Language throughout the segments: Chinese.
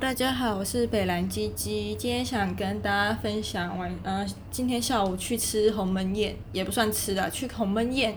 大家好，我是北兰鸡鸡，今天想跟大家分享完，呃，今天下午去吃鸿门宴，也不算吃的，去鸿门宴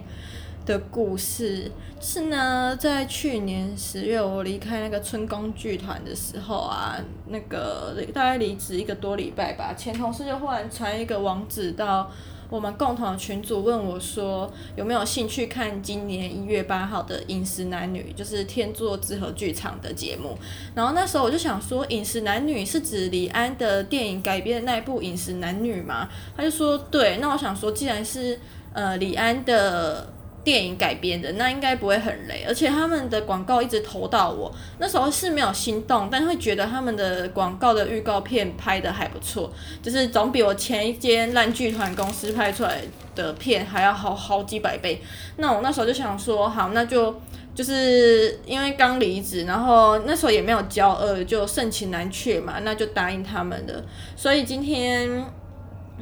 的故事。是呢，在去年十月我离开那个春宫剧团的时候啊，那个大概离职一个多礼拜吧，前同事就忽然传一个网址到。我们共同的群组问我说，有没有兴趣看今年一月八号的《饮食男女》，就是天作之合剧场的节目。然后那时候我就想说，《饮食男女》是指李安的电影改编的那一部《饮食男女》吗？他就说对。那我想说，既然是呃李安的。电影改编的那应该不会很雷，而且他们的广告一直投到我，那时候是没有心动，但会觉得他们的广告的预告片拍得还不错，就是总比我前一间烂剧团公司拍出来的片还要好好几百倍。那我那时候就想说，好，那就就是因为刚离职，然后那时候也没有交恶，就盛情难却嘛，那就答应他们的。所以今天。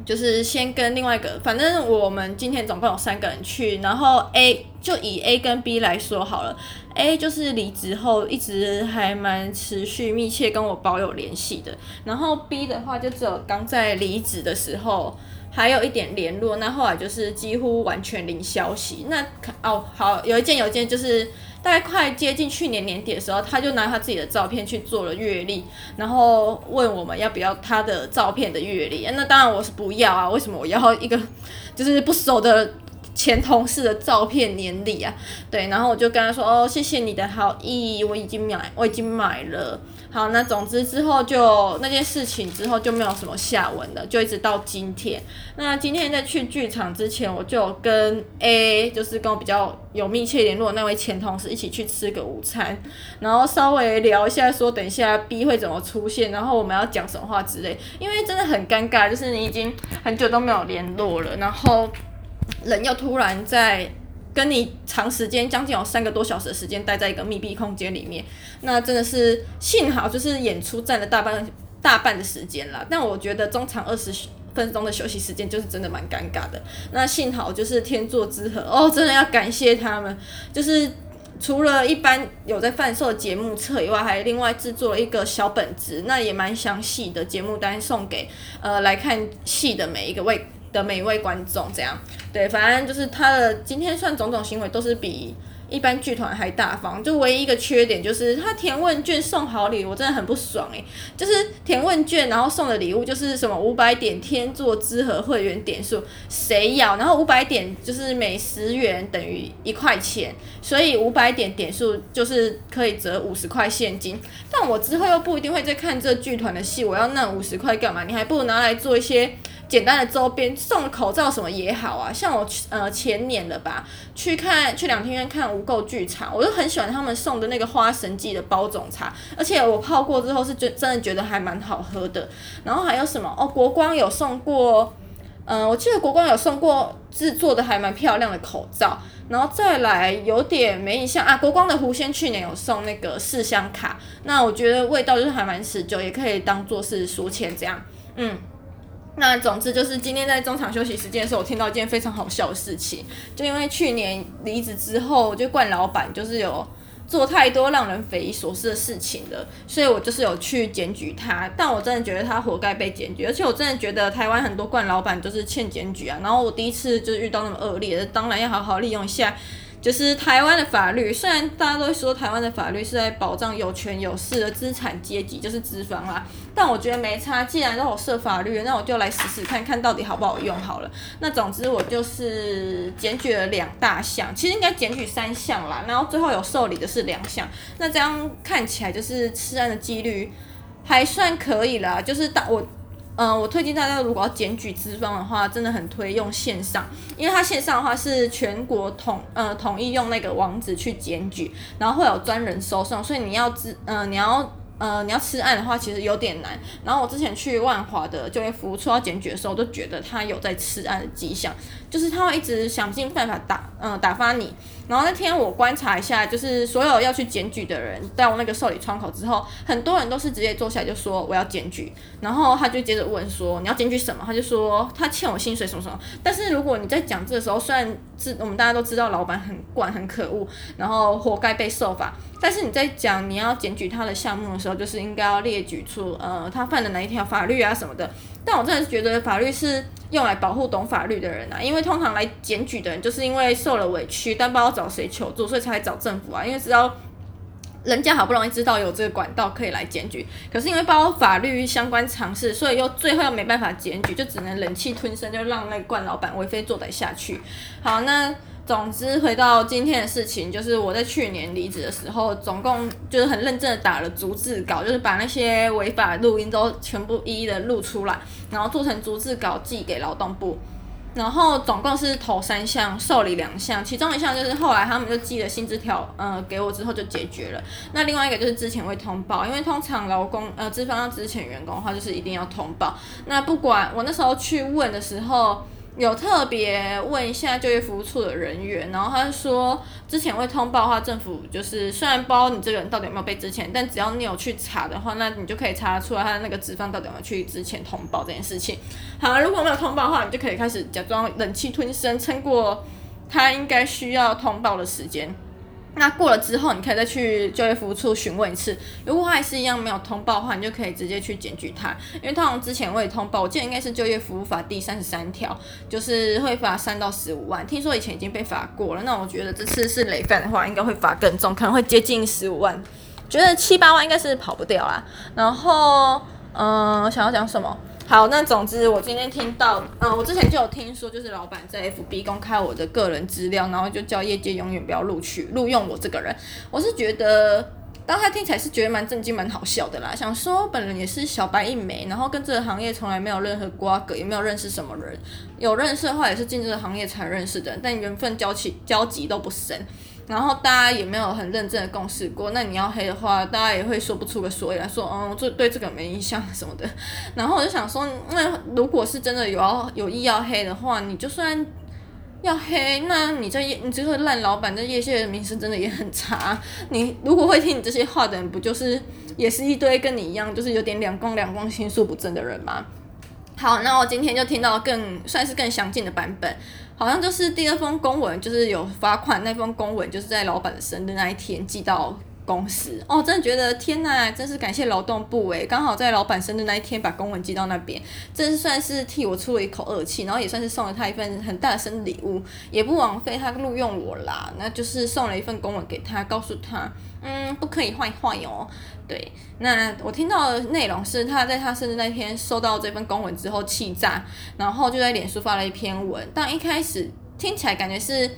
就是先跟另外一个，反正我们今天总共有三个人去，然后 A 就以 A 跟 B 来说好了，A 就是离职后一直还蛮持续密切跟我保有联系的，然后 B 的话就只有刚在离职的时候还有一点联络，那后来就是几乎完全零消息。那哦好，有一件有一件就是。大概快接近去年年底的时候，他就拿他自己的照片去做了阅历，然后问我们要不要他的照片的阅历。那当然我是不要啊，为什么我要一个就是不熟的前同事的照片年历啊？对，然后我就跟他说哦，谢谢你的好意，我已经买，我已经买了。好，那总之之后就那件事情之后就没有什么下文了，就一直到今天。那今天在去剧场之前，我就跟 A，就是跟我比较有密切联络的那位前同事一起去吃个午餐，然后稍微聊一下，说等一下 B 会怎么出现，然后我们要讲什么话之类。因为真的很尴尬，就是你已经很久都没有联络了，然后人又突然在。跟你长时间将近有三个多小时的时间待在一个密闭空间里面，那真的是幸好就是演出占了大半大半的时间啦。但我觉得中场二十分钟的休息时间就是真的蛮尴尬的。那幸好就是天作之合哦，真的要感谢他们，就是除了一般有在贩售节目册以外，还另外制作了一个小本子，那也蛮详细的节目单送给呃来看戏的每一个位。的每一位观众，这样对，反正就是他的今天算种种行为都是比一般剧团还大方，就唯一一个缺点就是他填问卷送好礼，我真的很不爽诶、就是填问卷然后送的礼物就是什么五百点天作之合会员点数，谁要？然后五百点就是每十元等于一块钱，所以五百点点数就是可以折五十块现金。但我之后又不一定会再看这剧团的戏，我要那五十块干嘛？你还不如拿来做一些。简单的周边送口罩什么也好啊，像我呃前年的吧，去看去两天院看无垢剧场，我就很喜欢他们送的那个花神记的包种茶，而且我泡过之后是觉真的觉得还蛮好喝的。然后还有什么哦？国光有送过，嗯、我记得国光有送过制作的还蛮漂亮的口罩。然后再来有点没印象啊，国光的狐仙去年有送那个四香卡，那我觉得味道就是还蛮持久，也可以当做是书签这样，嗯。那总之就是今天在中场休息时间的时候，我听到一件非常好笑的事情。就因为去年离职之后，就冠老板就是有做太多让人匪夷所思的事情了，所以我就是有去检举他。但我真的觉得他活该被检举，而且我真的觉得台湾很多冠老板都是欠检举啊。然后我第一次就是遇到那么恶劣，当然要好好利用一下。就是台湾的法律，虽然大家都说台湾的法律是在保障有权有势的资产阶级，就是资方啦，但我觉得没差。既然都有设法律，那我就来试试看看到底好不好用好了。那总之我就是检举了两大项，其实应该检举三项啦，然后最后有受理的是两项。那这样看起来就是吃案的几率还算可以啦，就是大我。嗯、我推荐大家如果要检举资方的话，真的很推用线上，因为它线上的话是全国统呃统一用那个网址去检举，然后会有专人收送，所以你要资呃你要呃你要吃案的话，其实有点难。然后我之前去万华的就业服务处要检举的时候，都觉得他有在吃案的迹象，就是他会一直想尽办法打嗯、呃、打发你，然后那天我观察一下，就是所有要去检举的人到那个受理窗口之后，很多人都是直接坐下来就说我要检举，然后他就接着问说你要检举什么？他就说他欠我薪水什么什么。但是如果你在讲这个时候，虽然是我们大家都知道老板很惯很可恶，然后活该被受罚，但是你在讲你要检举他的项目的时候，就是应该要列举出呃他犯了哪一条法律啊什么的。但我真的是觉得法律是用来保护懂法律的人啊，因为通常来检举的人就是因为受了委屈，但不知道找谁求助，所以才来找政府啊。因为知道人家好不容易知道有这个管道可以来检举，可是因为包括法律相关常识，所以又最后又没办法检举，就只能忍气吞声，就让那个惯老板为非作歹下去。好，那。总之，回到今天的事情，就是我在去年离职的时候，总共就是很认真的打了逐字稿，就是把那些违法录音都全部一一的录出来，然后做成逐字稿寄给劳动部。然后总共是投三项，受理两项，其中一项就是后来他们就寄了薪资条，呃，给我之后就解决了。那另外一个就是之前会通报，因为通常劳工呃资方要资遣员工的话，就是一定要通报。那不管我那时候去问的时候。有特别问一下就业服务处的人员，然后他说，之前会通报的话，政府就是虽然不知道你这个人到底有没有被之前，但只要你有去查的话，那你就可以查出来他那个资方到底有没有去之前通报这件事情。好，如果没有通报的话，你就可以开始假装忍气吞声，撑过他应该需要通报的时间。那过了之后，你可以再去就业服务处询问一次。如果还是一样没有通报的话，你就可以直接去检举他。因为通常之前我也通报，我记得应该是就业服务法第三十三条，就是会罚三到十五万。听说以前已经被罚过了，那我觉得这次是累犯的话，应该会罚更重，可能会接近十五万。觉得七八万应该是跑不掉啦。然后，嗯、想要讲什么？好，那总之我今天听到，嗯，我之前就有听说，就是老板在 FB 公开我的个人资料，然后就叫业界永远不要录取录用我这个人。我是觉得，当他听起来是觉得蛮震惊、蛮好笑的啦。想说本人也是小白一枚，然后跟这个行业从来没有任何瓜葛，也没有认识什么人，有认识的话也是进这个行业才认识的，但缘分交起交集都不深。然后大家也没有很认真的共事过，那你要黑的话，大家也会说不出个所以来说，嗯，这对这个没印象什么的。然后我就想说，那如果是真的有要有意要黑的话，你就算要黑，那你在业，你这个烂老板在业界的名声真的也很差。你如果会听你这些话的人，不就是也是一堆跟你一样，就是有点两公两公心术不正的人吗？好，那我今天就听到更算是更详尽的版本。好像就是第二封公文，就是有罚款那封公文，就是在老板的生日那一天寄到公司。哦，真的觉得天呐，真是感谢劳动部诶，刚好在老板生日那一天把公文寄到那边，这是算是替我出了一口恶气，然后也算是送了他一份很大的生日礼物，也不枉费他录用我啦。那就是送了一份公文给他，告诉他，嗯，不可以坏坏哟。对，那我听到的内容是他在他生日那天收到这份公文之后气炸，然后就在脸书发了一篇文。但一开始听起来感觉是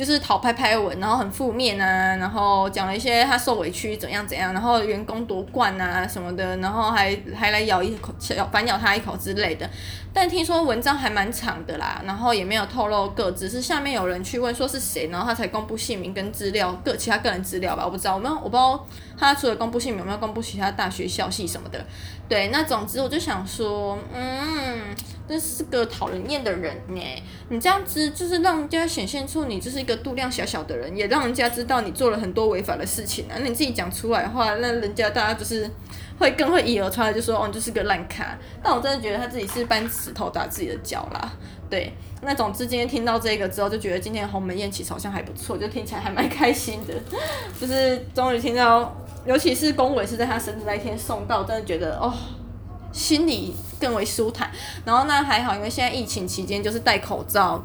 就是讨拍拍文，然后很负面啊，然后讲了一些他受委屈怎样怎样，然后员工夺冠啊什么的，然后还还来咬一口，咬反咬他一口之类的。但听说文章还蛮长的啦，然后也没有透露个，只是下面有人去问说是谁，然后他才公布姓名跟资料，个其他个人资料吧，我不知道，我们我不知道他除了公布姓名有没有公布其他大学校系什么的。对，那总之我就想说，嗯，这是个讨人厌的人呢。你这样子就是让人家显现出你就是一个度量小小的人，也让人家知道你做了很多违法的事情啊。那你自己讲出来的话，那人家大家就是。会更会以讹传讹，就说哦，你就是个烂咖。但我真的觉得他自己是搬石头打自己的脚啦。对，那总之今天听到这个之后，就觉得今天鸿门宴其实好像还不错，就听起来还蛮开心的。就是终于听到，尤其是公文是在他生日那一天送到，真的觉得哦，心里更为舒坦。然后那还好，因为现在疫情期间就是戴口罩。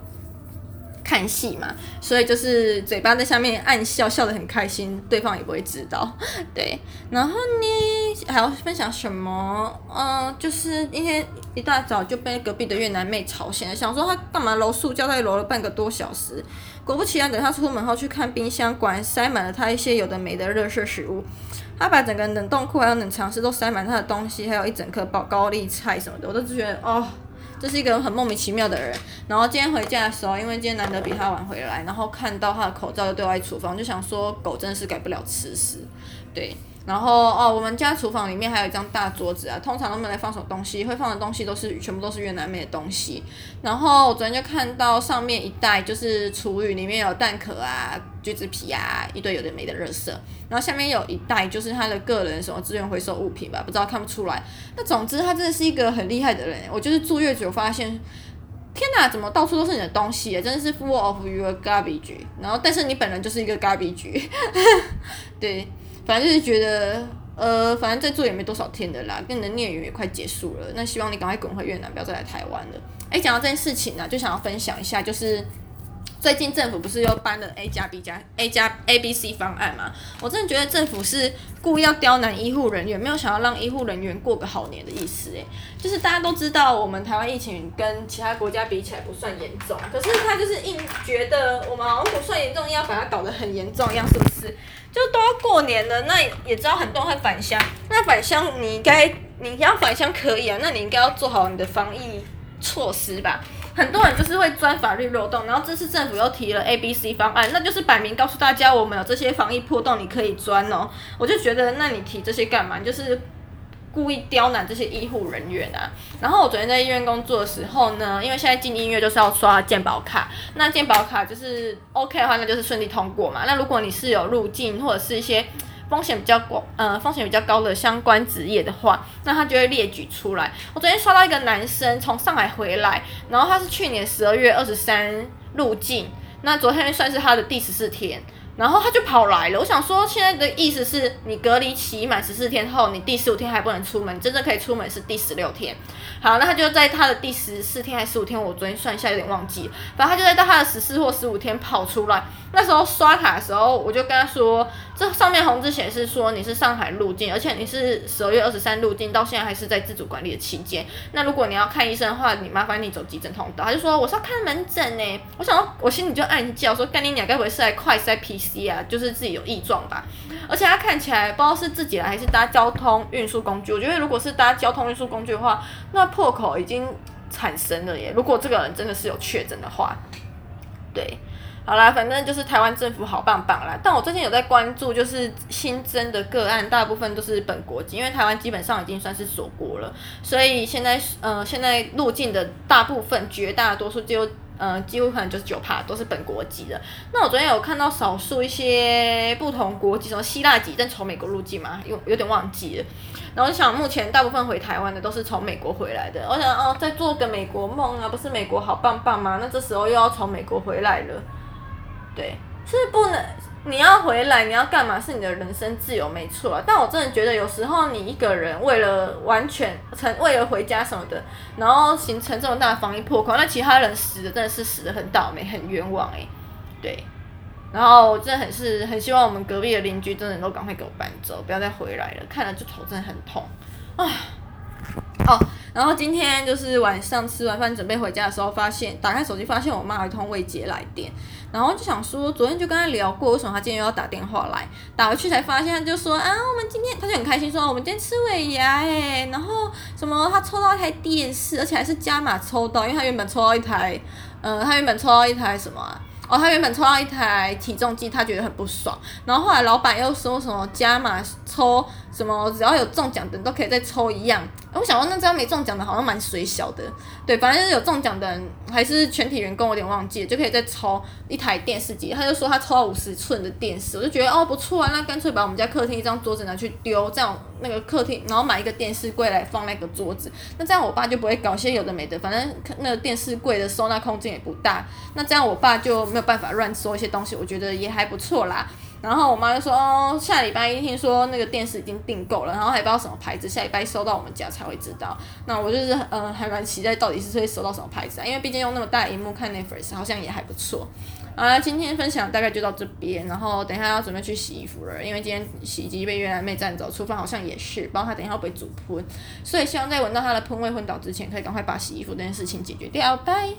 看戏嘛，所以就是嘴巴在下面暗笑，笑得很开心，对方也不会知道。对，然后呢，还要分享什么？嗯、就是今天一大早就被隔壁的越南妹吵醒了，想说她干嘛揉塑胶袋揉了半个多小时。果不其然，等她出门后去看冰箱，果然塞满了她一些有的没的热食食物。他把整个冷冻库还有冷藏室都塞满他的东西，还有一整颗包高丽菜什么的，我都觉得哦。这是一个很莫名其妙的人。然后今天回家的时候，因为今天难得比他晚回来，然后看到他的口罩又丢在厨房，就想说狗真的是改不了吃屎。对，然后哦，我们家厨房里面还有一张大桌子啊，通常都没有来放什么东西，会放的东西都是全部都是越南妹的东西。然后我昨天就看到上面一袋就是厨余，里面有蛋壳啊、橘子皮啊，一堆有的没的垃圾。然后下面有一袋就是他的个人什么资源回收物品吧，不知道看不出来。那总之他真的是一个很厉害的人。我就是住越久发现，天哪，怎么到处都是你的东西啊？真的是 full of your garbage。然后但是你本人就是一个 garbage，对。反正就是觉得，呃，反正再做也没多少天的啦，跟你的孽缘也快结束了。那希望你赶快滚回越南，不要再来台湾了。哎，讲到这件事情呢、啊，就想要分享一下，就是最近政府不是又颁了 A 加 B 加 A 加 A B C 方案嘛？我真的觉得政府是故意要刁难医护人员，没有想要让医护人员过个好年的意思。哎，就是大家都知道，我们台湾疫情跟其他国家比起来不算严重，可是他就是硬觉得我们好像不算严重，要把它搞得很严重一样，是不是？就都要过年了，那也知道很多人会返乡。那返乡你应该你要返乡可以啊，那你应该要做好你的防疫措施吧。很多人就是会钻法律漏洞，然后这次政府又提了 A、B、C 方案，那就是摆明告诉大家我们有这些防疫破洞，你可以钻哦。我就觉得，那你提这些干嘛？就是。故意刁难这些医护人员啊！然后我昨天在医院工作的时候呢，因为现在进医院就是要刷健保卡，那健保卡就是 OK 的话，那就是顺利通过嘛。那如果你是有入境或者是一些风险比较高，呃，风险比较高的相关职业的话，那他就会列举出来。我昨天刷到一个男生从上海回来，然后他是去年十二月二十三入境，那昨天算是他的第十四天。然后他就跑来了，我想说，现在的意思是你隔离期满十四天后，你第十五天还不能出门，真正可以出门是第十六天。好，那他就在他的第十四天还是十五天，我昨天算一下有点忘记，反正他就在到他的十四或十五天跑出来。那时候刷卡的时候，我就跟他说，这上面红字显示说你是上海入境，而且你是十二月二十三入境，到现在还是在自主管理的期间。那如果你要看医生的话，你麻烦你走急诊通道。他就说我是要看门诊呢，我想说我心里就暗叫说，干你娘该不会是来快筛 PC 啊？就是自己有异状吧。而且他看起来不知道是自己来还是搭交通运输工具。我觉得如果是搭交通运输工具的话，那破口已经产生了耶。如果这个人真的是有确诊的话，对。好啦，反正就是台湾政府好棒棒啦。但我最近有在关注，就是新增的个案，大部分都是本国籍，因为台湾基本上已经算是锁国了，所以现在呃，现在入境的大部分、绝大多数就呃，几乎可能就是九趴都是本国籍的。那我昨天有看到少数一些不同国籍，什么希腊籍，但从美国入境嘛，有有点忘记了。然后想，目前大部分回台湾的都是从美国回来的。我想哦，再做个美国梦啊，不是美国好棒棒吗？那这时候又要从美国回来了。对，是不能，你要回来，你要干嘛？是你的人身自由，没错啊。但我真的觉得，有时候你一个人为了完全成，为了回家什么的，然后形成这么大防疫破口，那其他人死的真的是死的很倒霉，很冤枉哎。对，然后真的很是很希望我们隔壁的邻居真的都赶快给我搬走，不要再回来了，看了就头真的很痛啊。哦。然后今天就是晚上吃完饭准备回家的时候，发现打开手机发现我妈一通未接来电，然后就想说昨天就跟她聊过，为什么她今天又要打电话来？打回去才发现，她就说啊，我们今天她就很开心说我们今天吃尾牙诶，然后什么她抽到一台电视，而且还是加码抽到，因为她原本抽到一台，呃，她原本抽到一台什么？哦，他原本抽到一台体重计，他觉得很不爽，然后后来老板又说什么加码抽什么，只要有中奖的都可以再抽一样。我想说，那这样没中奖的，好像蛮水小的。对，反正是有中奖的人，还是全体员工，有点忘记，就可以再抽一台电视机。他就说他抽到五十寸的电视，我就觉得哦不错啊，那干脆把我们家客厅一张桌子拿去丢，这样那个客厅，然后买一个电视柜来放那个桌子，那这样我爸就不会搞些有的没的。反正那个电视柜的收纳空间也不大，那这样我爸就没有办法乱说一些东西，我觉得也还不错啦。然后我妈就说：“哦，下礼拜一听说那个电视已经订购了，然后还不知道什么牌子，下礼拜收到我们家才会知道。那我就是呃还蛮期待到底是会收到什么牌子啊，因为毕竟用那么大荧幕看 Netflix 好像也还不错。好啦，今天分享大概就到这边，然后等一下要准备去洗衣服了，因为今天洗衣机被越南妹占走，厨房好像也是，不知道她等一下会不会煮喷，所以希望在闻到她的喷味昏倒之前，可以赶快把洗衣服这件事情解决掉。拜。